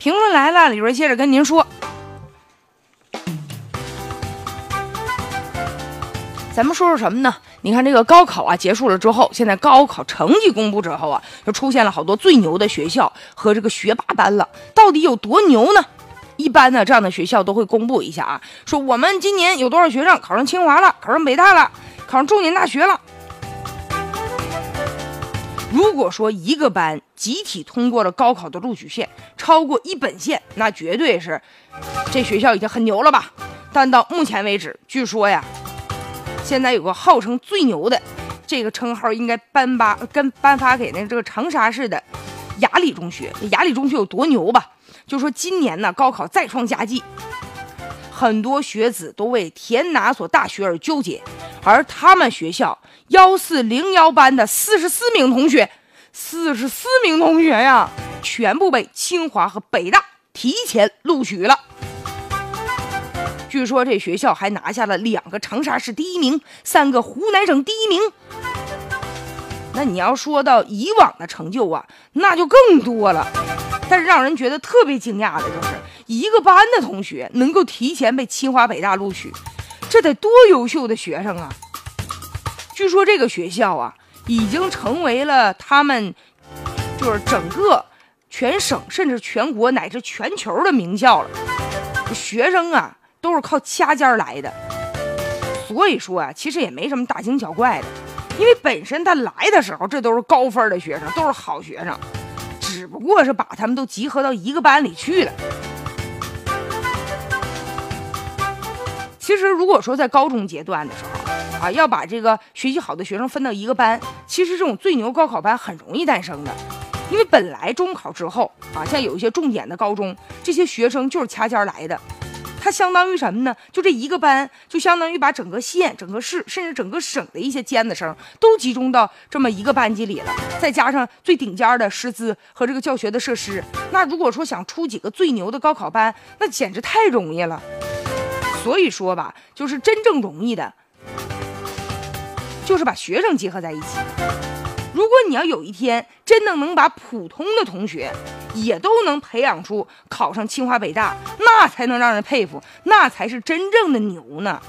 评论来了，李瑞接着跟您说。咱们说说什么呢？你看这个高考啊结束了之后，现在高考成绩公布之后啊，就出现了好多最牛的学校和这个学霸班了。到底有多牛呢？一般呢，这样的学校都会公布一下啊，说我们今年有多少学生考上清华了，考上北大了，考上重点大学了。如果说一个班集体通过了高考的录取线超过一本线，那绝对是这学校已经很牛了吧？但到目前为止，据说呀。现在有个号称最牛的这个称号，应该颁发跟颁发给那这个长沙市的雅礼中学。雅礼中学有多牛吧？就说今年呢高考再创佳绩，很多学子都为填哪所大学而纠结，而他们学校幺四零幺班的四十四名同学，四十四名同学呀，全部被清华和北大提前录取了。据说这学校还拿下了两个长沙市第一名，三个湖南省第一名。那你要说到以往的成就啊，那就更多了。但是让人觉得特别惊讶的就是，一个班的同学能够提前被清华北大录取，这得多优秀的学生啊！据说这个学校啊，已经成为了他们就是整个全省甚至全国乃至全球的名校了。学生啊。都是靠掐尖来的，所以说啊，其实也没什么大惊小怪的，因为本身他来的时候，这都是高分的学生，都是好学生，只不过是把他们都集合到一个班里去了。其实如果说在高中阶段的时候啊，要把这个学习好的学生分到一个班，其实这种最牛高考班很容易诞生的，因为本来中考之后啊，像有一些重点的高中，这些学生就是掐尖来的。它相当于什么呢？就这一个班，就相当于把整个县、整个市，甚至整个省的一些尖子生都集中到这么一个班级里了。再加上最顶尖的师资和这个教学的设施，那如果说想出几个最牛的高考班，那简直太容易了。所以说吧，就是真正容易的，就是把学生结合在一起。如果你要有一天真的能把普通的同学也都能培养出考上清华北大，那才能让人佩服，那才是真正的牛呢。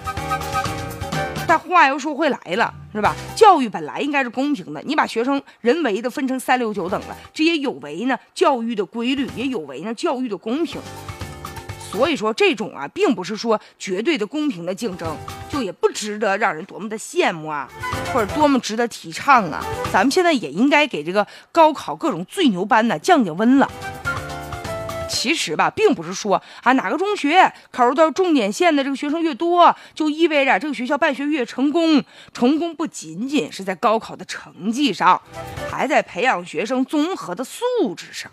但话又说回来了，是吧？教育本来应该是公平的，你把学生人为的分成三六九等了，这也有违呢教育的规律，也有违呢教育的公平。所以说，这种啊，并不是说绝对的公平的竞争，就也不值得让人多么的羡慕啊，或者多么值得提倡啊。咱们现在也应该给这个高考各种最牛班呢降降温了。其实吧，并不是说啊哪个中学考入到重点线的这个学生越多，就意味着这个学校办学越成功。成功不仅仅是在高考的成绩上，还在培养学生综合的素质上。